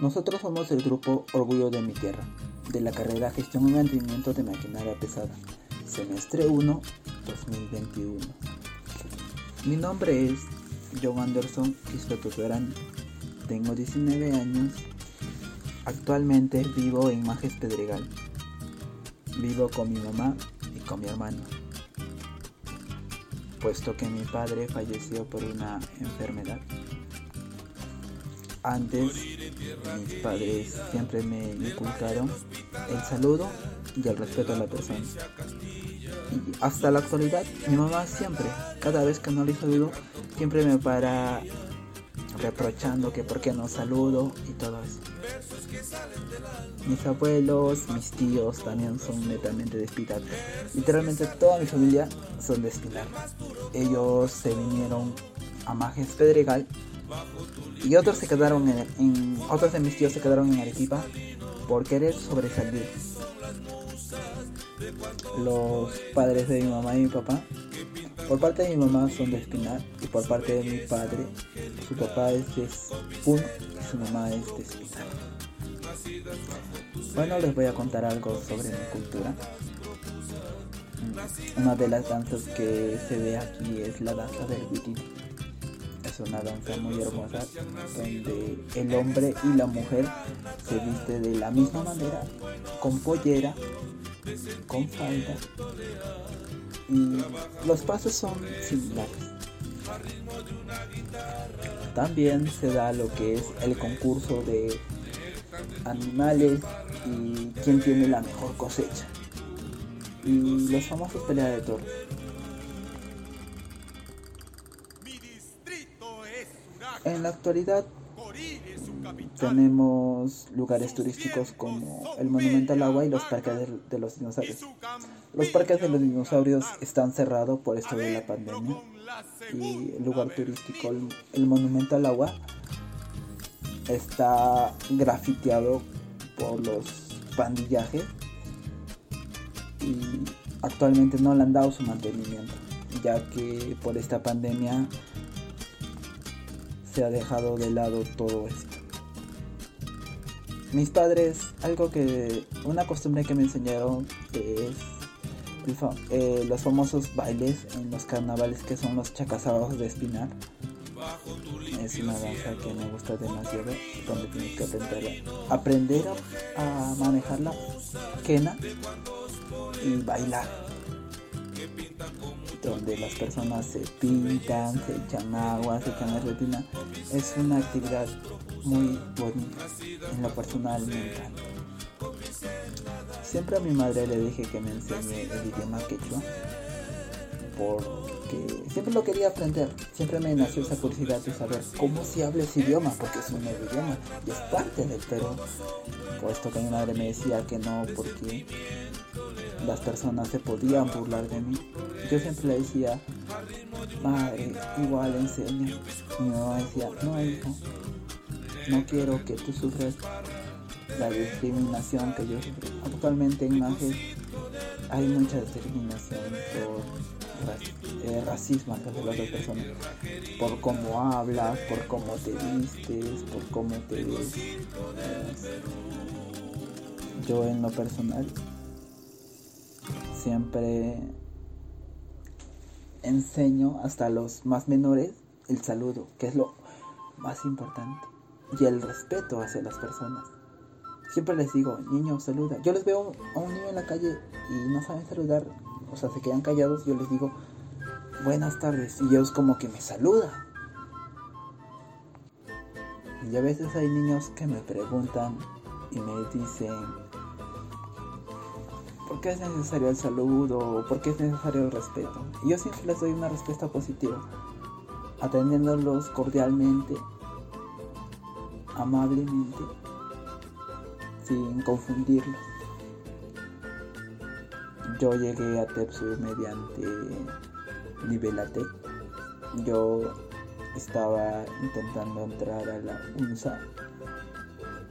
Nosotros somos el grupo Orgullo de mi Tierra, de la carrera Gestión y Mantenimiento de Maquinaria Pesada, semestre 1, 2021. Mi nombre es John Anderson Quispe Durán, tengo 19 años, actualmente vivo en Majes Pedregal. Vivo con mi mamá y con mi hermano, puesto que mi padre falleció por una enfermedad. Antes, mis padres siempre me inculcaron el saludo y el respeto a la persona. Hasta la actualidad, mi mamá siempre, cada vez que no le saludo, siempre me para reprochando que por qué no saludo y todo eso. Mis abuelos, mis tíos también son netamente de Espinar. Literalmente toda mi familia son de. Ellos se vinieron a Majes Pedregal y otros se quedaron en, otros de mis tíos se quedaron en Arequipa por querer sobresalir. Los padres de mi mamá y mi papá, por parte de mi mamá son de Espinar y por parte de mi padre, su papá es de Puno y su mamá es de Espinar. Bueno, les voy a contar algo sobre mi cultura. Una de las danzas que se ve aquí es la danza del Una danza muy hermosa donde el hombre y la mujer se viste de la misma manera, con pollera, con falda y los pasos son similares. También se da lo que es el concurso de animales y quién tiene la mejor cosecha. Y los famosos peleas de toros. En la actualidad tenemos lugares turísticos como el Monumento al Agua y los parques de, los dinosaurios. Los parques de los dinosaurios están cerrados por esto de la pandemia y el lugar turístico, el, Monumento al Agua, está grafiteado por los pandillajes y actualmente no le han dado su mantenimiento ya que por esta pandemia se ha dejado de lado todo esto. Mis padres, algo que, una costumbre que me enseñaron es eh, los famosos bailes en los carnavales que son los chacasados de espinar. Es una danza que me gusta demasiado, donde tienes que aprender, aprender a manejar la quena y bailar donde las personas se pintan, se echan agua, se echan retina, es una actividad muy bonita. En lo personal me. Siempre a mi madre le dije que me enseñe el idioma quechua, porque siempre lo quería aprender. Siempre me nació esa curiosidad de saber cómo se habla ese idioma, porque es un nuevo idioma y es parte del Perú. Puesto que mi madre me decía que no, porque las personas se podían burlar de mí. Yo siempre decía, madre, igual enseña. Mi mamá decía, no hijo, no quiero que tú sufras la discriminación que yo sufrí. Actualmente en Majes hay mucha discriminación por eh, racismo hacia las otras personas, por cómo hablas, por cómo te vistes, por cómo te ves. Yo en lo personal siempre enseño hasta los más menores el saludo, que es lo más importante, y el respeto hacia las personas. Siempre les digo, niño, saluda. Yo les veo a un niño en la calle y no saben saludar, o sea, se quedan callados, yo les digo, buenas tardes, y ellos como que me saludan. Y a veces hay niños que me preguntan y me dicen, ¿Por qué es necesario el saludo? ¿Por qué es necesario el respeto? Y yo siempre les doy una respuesta positiva, atendiéndolos cordialmente, amablemente, sin confundirlos. Yo llegué a Tepsu mediante Nivelate. Yo estaba intentando entrar a la UNSA.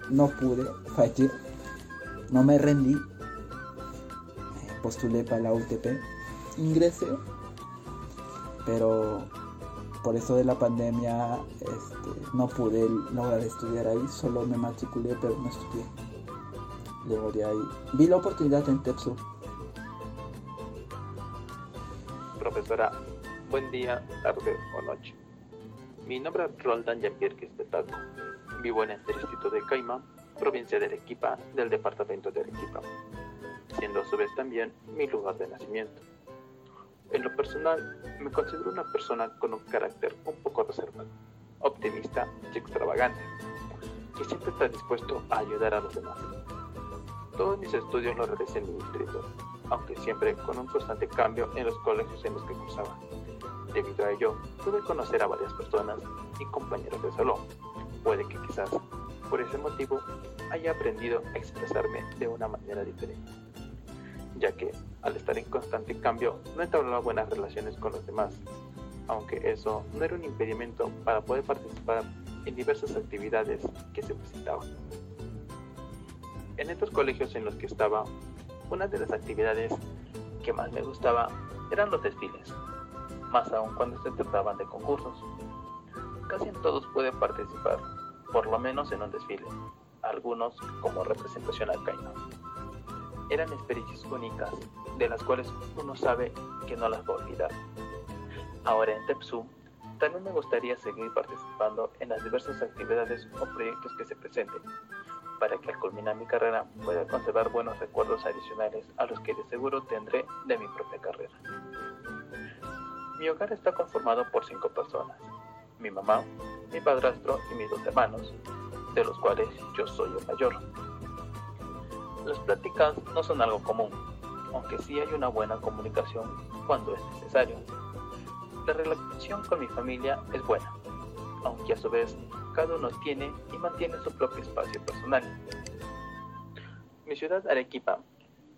No pude, fallé. No me rendí postulé para la UTP, ingresé, pero por eso de la pandemia este, no pude lograr estudiar ahí, solo me matriculé pero no estudié. Luego de ahí vi la oportunidad en TEPSU. Profesora, buen día, tarde o noche. Mi nombre es Roldan Jean-Pierre Quistetaco. Vivo en el distrito de Caima, provincia de Arequipa, del departamento de Arequipa, siendo a su vez también mi lugar de nacimiento. En lo personal, me considero una persona con un carácter un poco reservado, optimista y extravagante, que siempre está dispuesto a ayudar a los demás. Todos mis estudios los realicé en mi distrito, aunque siempre con un constante cambio en los colegios en los que cursaba. Debido a ello, pude conocer a varias personas y compañeros de salón. Puede que quizás, por ese motivo, haya aprendido a expresarme de una manera diferente ya que al estar en constante cambio no entablaba buenas relaciones con los demás, aunque eso no era un impedimento para poder participar en diversas actividades que se presentaban. En estos colegios en los que estaba, una de las actividades que más me gustaba eran los desfiles, más aún cuando se trataban de concursos. Casi en todos pude participar, por lo menos en un desfile, algunos como representación alcaína eran experiencias únicas, de las cuales uno sabe que no las va a olvidar. Ahora en TEPSU, también me gustaría seguir participando en las diversas actividades o proyectos que se presenten, para que al culminar mi carrera pueda conservar buenos recuerdos adicionales a los que de seguro tendré de mi propia carrera. Mi hogar está conformado por cinco personas, mi mamá, mi padrastro y mis dos hermanos, de los cuales yo soy el mayor. Las pláticas no son algo común, aunque sí hay una buena comunicación cuando es necesario. La relación con mi familia es buena, aunque a su vez cada uno tiene y mantiene su propio espacio personal. Mi ciudad Arequipa,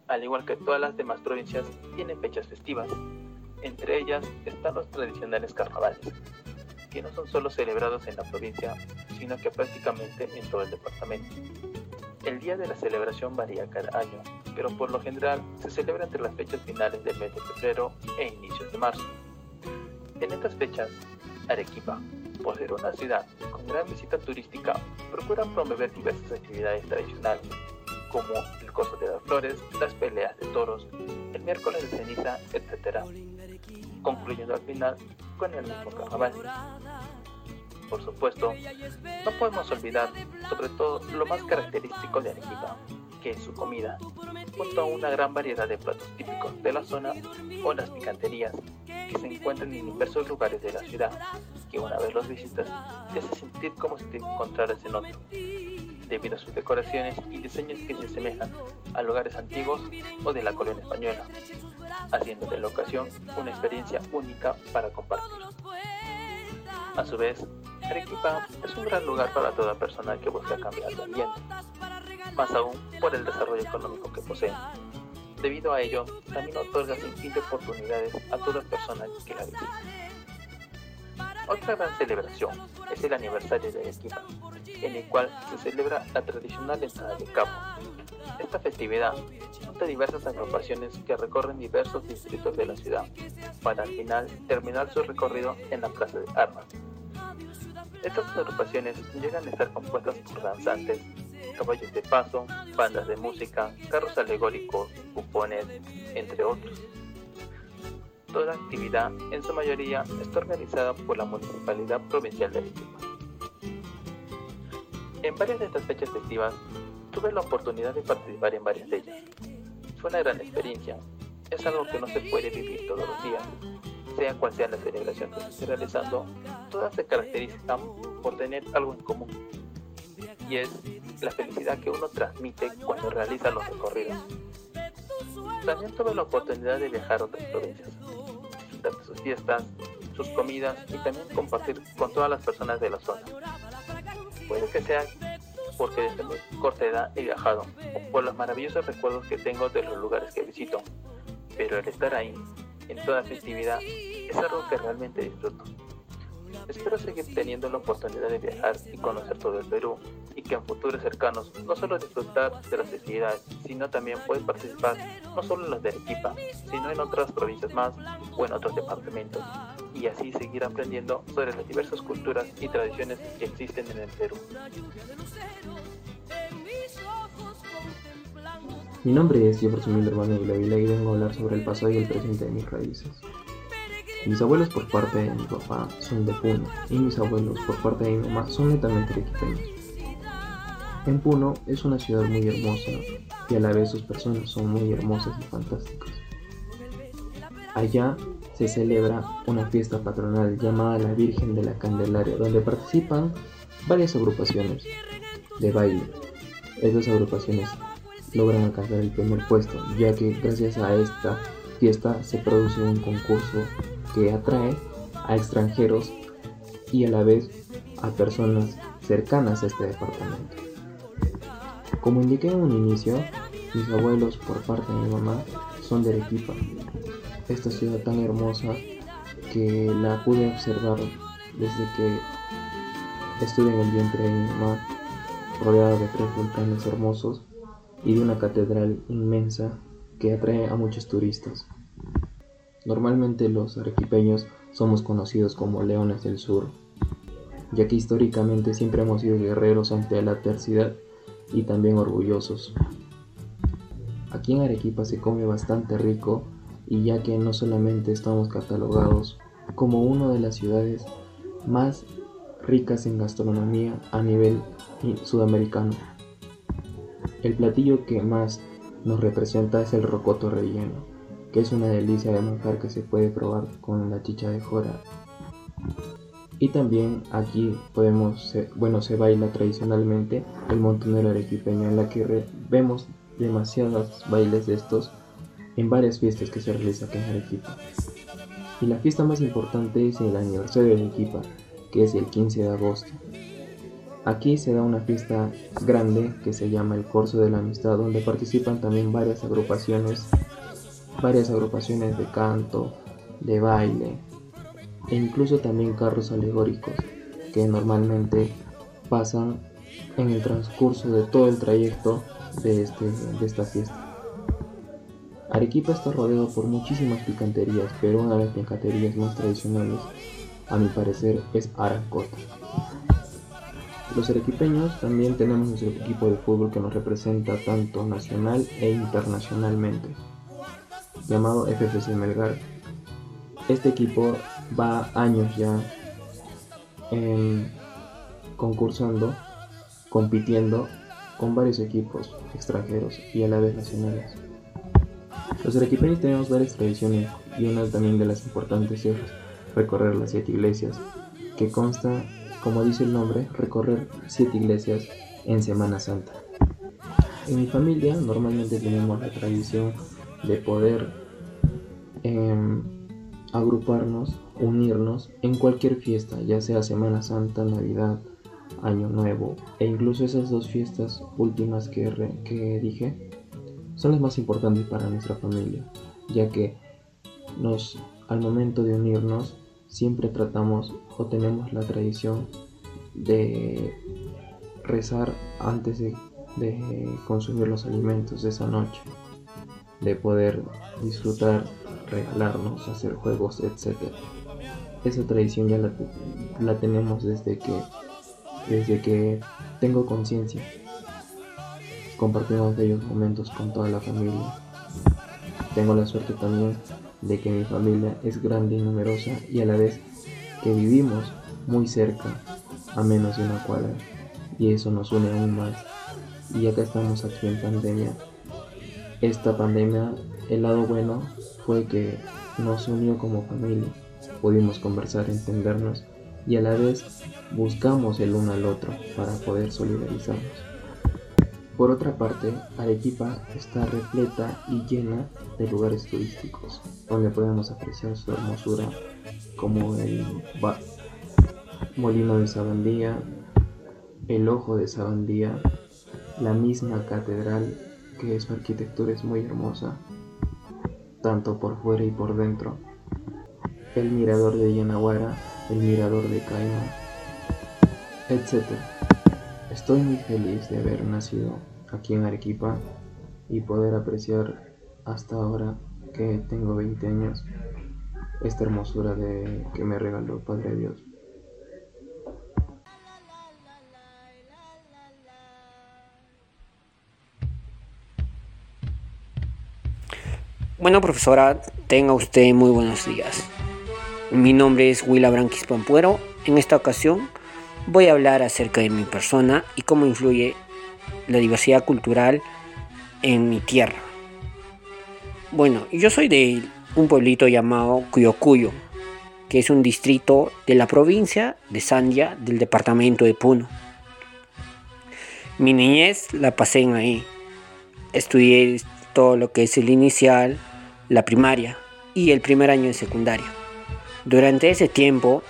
al igual que todas las demás provincias, tiene fechas festivas. Entre ellas están los tradicionales carnavales, que no son solo celebrados en la provincia, sino que prácticamente en todo el departamento. El día de la celebración varía cada año, pero por lo general se celebra entre las fechas finales del mes de febrero e inicios de marzo. En estas fechas, Arequipa, por ser una ciudad con gran visita turística, procura promover diversas actividades tradicionales, como el coso de las flores, las peleas de toros, el miércoles de ceniza, etc., concluyendo al final con el mismo carnaval por supuesto, no podemos olvidar sobre todo lo más característico de Arequipa, que es su comida, junto a una gran variedad de platos típicos de la zona o las picanterías que se encuentran en diversos lugares de la ciudad, que una vez los visitas te hace sentir como si te encontraras en otro, debido a sus decoraciones y diseños que se asemejan a lugares antiguos o de la colonia española, haciendo de la ocasión una experiencia única para compartir. A su vez, Arequipa es un gran lugar para toda persona que busca cambiar de ambiente, más aún por el desarrollo económico que posee. Debido a ello, también otorga sin fin de oportunidades a toda persona que la visite. Otra gran celebración es el aniversario de Arequipa, en el cual se celebra la tradicional entrada de capo. Esta festividad junta diversas agrupaciones que recorren diversos distritos de la ciudad, para al final terminar su recorrido en la Plaza de Armas, estas agrupaciones llegan a estar compuestas por danzantes, caballos de paso, bandas de música, carros alegóricos, cupones, entre otros. Toda actividad, en su mayoría, está organizada por la Municipalidad Provincial de Arequipa. En varias de estas fechas festivas, tuve la oportunidad de participar en varias de ellas. Fue una gran experiencia. Es algo que no se puede vivir todos los días, sea cual sea la celebración que se esté realizando, todas se caracterizan por tener algo en común, y es la felicidad que uno transmite cuando realiza los recorridos. También tuve la oportunidad de viajar a otras provincias, disfrutar sus fiestas, sus comidas y también compartir con todas las personas de la zona. Puede que sea porque desde mi corta edad he viajado, por los maravillosos recuerdos que tengo de los lugares que visito, pero el estar ahí en toda festividad es algo que realmente disfruto. Espero seguir teniendo la oportunidad de viajar y conocer todo el Perú y que en futuros cercanos no solo disfrutar de las festividades, sino también pueda participar no solo en las de Arequipa, sino en otras provincias más o en otros departamentos y así seguir aprendiendo sobre las diversas culturas y tradiciones que existen en el Perú. Mi nombre es Jefferson Miller Manuel y vengo a hablar sobre el pasado y el presente de mis raíces. Mis abuelos por parte de mi papá son de Puno y mis abuelos por parte de mi mamá son netamente arequipeños. En Puno es una ciudad muy hermosa y a la vez sus personas son muy hermosas y fantásticas. Allá se celebra una fiesta patronal llamada la Virgen de la Candelaria, donde participan varias agrupaciones de baile. Estas agrupaciones logran alcanzar el primer puesto, ya que gracias a esta fiesta se produce un concurso que atrae a extranjeros y a la vez a personas cercanas a este departamento. Como indiqué en un inicio, mis abuelos por parte de mi mamá son de Arequipa, esta ciudad tan hermosa que la pude observar desde que estuve en el vientre de mi mamá, rodeada de tres volcanes hermosos y de una catedral inmensa que atrae a muchos turistas. Normalmente los arequipeños somos conocidos como leones del sur, ya que históricamente siempre hemos sido guerreros ante la adversidad y también orgullosos. Aquí en Arequipa se come bastante rico y ya que no solamente estamos catalogados como una de las ciudades más ricas en gastronomía a nivel sudamericano. El platillo que más nos representa es el rocoto relleno, que es una delicia de manjar que se puede probar con la chicha de jora. Y también aquí podemos, bueno, se baila tradicionalmente el montonero arequipeño, en la que vemos demasiados bailes de estos en varias fiestas que se realizan aquí en Arequipa. Y la fiesta más importante es el aniversario de Arequipa, que es el 15 de agosto. Aquí se da una fiesta grande que se llama el Corso de la Amistad, donde participan también varias agrupaciones varias agrupaciones de canto, de baile e incluso también carros alegóricos que normalmente pasan en el transcurso de todo el trayecto de, este, de esta fiesta. Arequipa está rodeado por muchísimas picanterías, pero una de las picanterías más tradicionales, a mi parecer, es Aracota. Los arequipeños también tenemos nuestro equipo de fútbol que nos representa tanto nacional e internacionalmente llamado FFC Melgar. Este equipo va años ya concursando, compitiendo con varios equipos extranjeros y a la vez nacionales. Los arequipeños tenemos varias tradiciones y una también de las importantes es recorrer las siete iglesias, que consta, como dice el nombre, recorrer siete iglesias en Semana Santa. En mi familia normalmente tenemos la tradición de poder Em, agruparnos, unirnos en cualquier fiesta, ya sea Semana Santa, Navidad, Año Nuevo e incluso esas dos fiestas últimas que, dije son las más importantes para nuestra familia, ya que nos al momento de unirnos siempre tratamos o tenemos la tradición de rezar antes de, de consumir los alimentos de esa noche, de poder disfrutar regalarnos, hacer juegos, etc. Esa tradición ya la, tenemos desde que, desde que tengo conciencia. Compartimos bellos momentos con toda la familia. Tengo la suerte también de que mi familia es grande y numerosa y a la vez que vivimos muy cerca, a menos de una cuadra. Y eso nos une aún más. Y acá estamos aquí en pandemia. Esta pandemia, el lado bueno fue que nos unió como familia. Pudimos conversar, entendernos y a la vez buscamos el uno al otro para poder solidarizarnos. Por otra parte, Arequipa está repleta y llena de lugares turísticos donde podemos apreciar su hermosura como el molino de Sabandía, el ojo de Sabandía, la misma catedral que su arquitectura es muy hermosa tanto por fuera y por dentro. El mirador de Yanaguara, el mirador de Caima, etc. Estoy muy feliz de haber nacido aquí en Arequipa y poder apreciar hasta ahora que tengo 20 años esta hermosura de que me regaló Padre Dios. Bueno, profesora, tenga usted muy buenos días. Mi nombre es Willa Branquis Pampuero. En esta ocasión voy a hablar acerca de mi persona y cómo influye la diversidad cultural en mi tierra. Bueno, yo soy de un pueblito llamado Cuyocuyo, que es un distrito de la provincia de Sandia del departamento de Puno. Mi niñez la pasé en ahí. Estudié todo lo que es el inicial, la primaria y el primer año de secundaria. Durante ese tiempo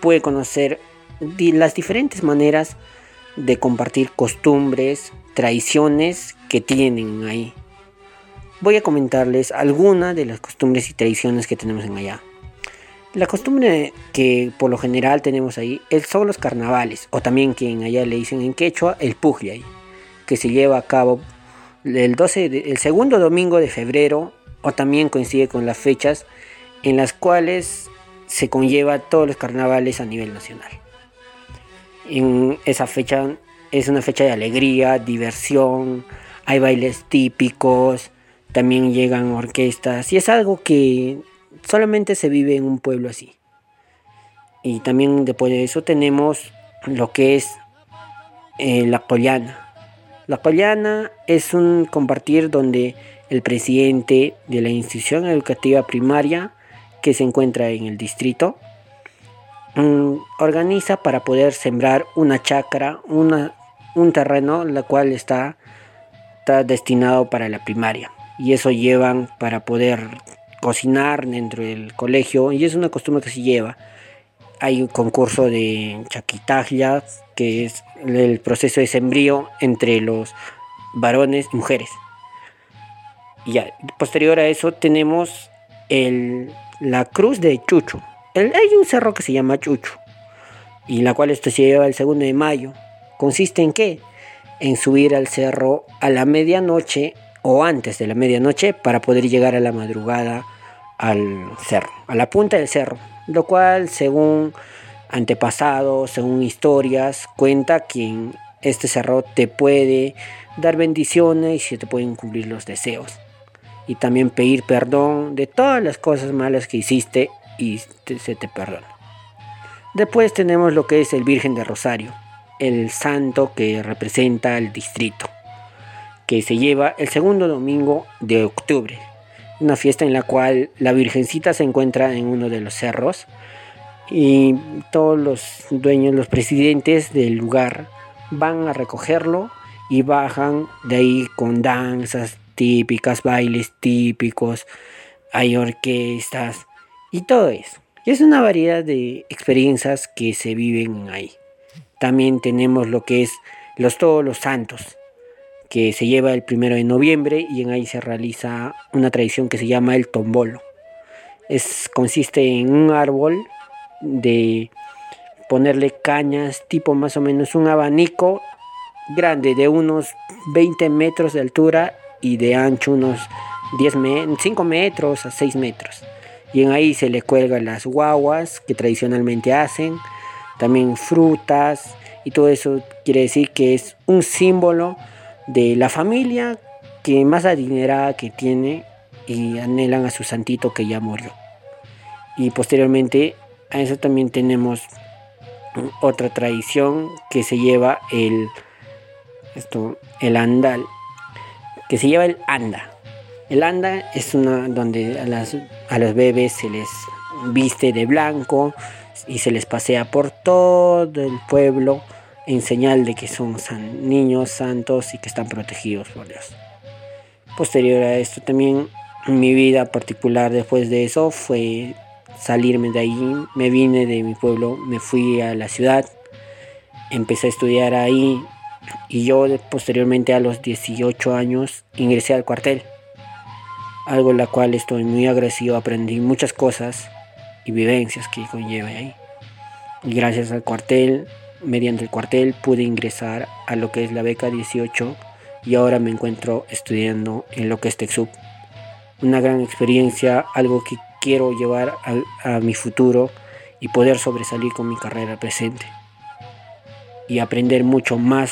pude conocer las diferentes maneras de compartir costumbres, tradiciones que tienen ahí. Voy a comentarles algunas de las costumbres y tradiciones que tenemos en allá. La costumbre que por lo general tenemos ahí son los carnavales, o también que en allá le dicen en quechua el pugliay, que se lleva a cabo el, 12 el segundo domingo de febrero o también coincide con las fechas en las cuales se conlleva todos los carnavales a nivel nacional. En esa fecha es una fecha de alegría, diversión, hay bailes típicos, también llegan orquestas y es algo que solamente se vive en un pueblo así. Y también después de eso tenemos lo que es eh, la pollana. La pollana es un compartir donde el presidente de la institución educativa primaria que se encuentra en el distrito mm, organiza para poder sembrar una chacra, una, un terreno la cual está, destinado para la primaria y eso llevan para poder cocinar dentro del colegio y es una costumbre que se lleva. Hay un concurso de chaquitaglia que es el proceso de sembrío entre los varones y mujeres. Y ya, posterior a eso tenemos el, la cruz de Chucho. hay un cerro que se llama Chucho, y la cual esto se lleva el segundo de mayo. ¿Consiste en qué? En subir al cerro a la medianoche o antes de la medianoche para poder llegar a la madrugada al cerro, a la punta del cerro, lo cual según antepasados, según historias, cuenta que en este cerro te puede dar bendiciones y se te pueden cumplir los deseos y también pedir perdón de todas las cosas malas que hiciste y se te perdona. Después tenemos lo que es el Virgen de Rosario, el santo que representa al distrito, que se lleva el segundo domingo de octubre, una fiesta en la cual la Virgencita se encuentra en uno de los cerros y todos los dueños, los presidentes del lugar van a recogerlo y bajan de ahí con danzas, típicas, bailes típicos, hay orquestas y todo eso. Y es una variedad de experiencias que se viven ahí. También tenemos lo que es los todos los santos, que se lleva el primero de noviembre y en ahí se realiza una tradición que se llama el tombolo. Es, consiste en un árbol de ponerle cañas, tipo más o menos un abanico grande de unos 20 metros de altura y de ancho unos 10 5 metros a 6 metros. Y en ahí se le cuelgan las guaguas que tradicionalmente hacen, también frutas y todo eso quiere decir que es un símbolo de la familia que más adinerada que tiene y anhelan a su santito que ya murió. Y posteriormente a eso también tenemos otra tradición que se lleva el esto el andal que se lleva el anda. El anda es una donde a, las, a los bebés se les viste de blanco y se les pasea por todo el pueblo en señal de que son niños santos y que están protegidos por Dios. Posterior a esto también mi vida particular después de eso fue salirme de ahí, me vine de mi pueblo, me fui a la ciudad, empecé a estudiar ahí y yo posteriormente a los 18 años ingresé al cuartel, algo en la cual estoy muy agradecido, aprendí muchas cosas y vivencias que conlleva ahí. Gracias al cuartel, mediante el cuartel pude ingresar a lo que es la beca 18 y ahora me encuentro estudiando en lo que es TechSoup. Una gran experiencia, algo que quiero llevar a, a mi futuro y poder sobresalir con mi carrera presente y aprender mucho más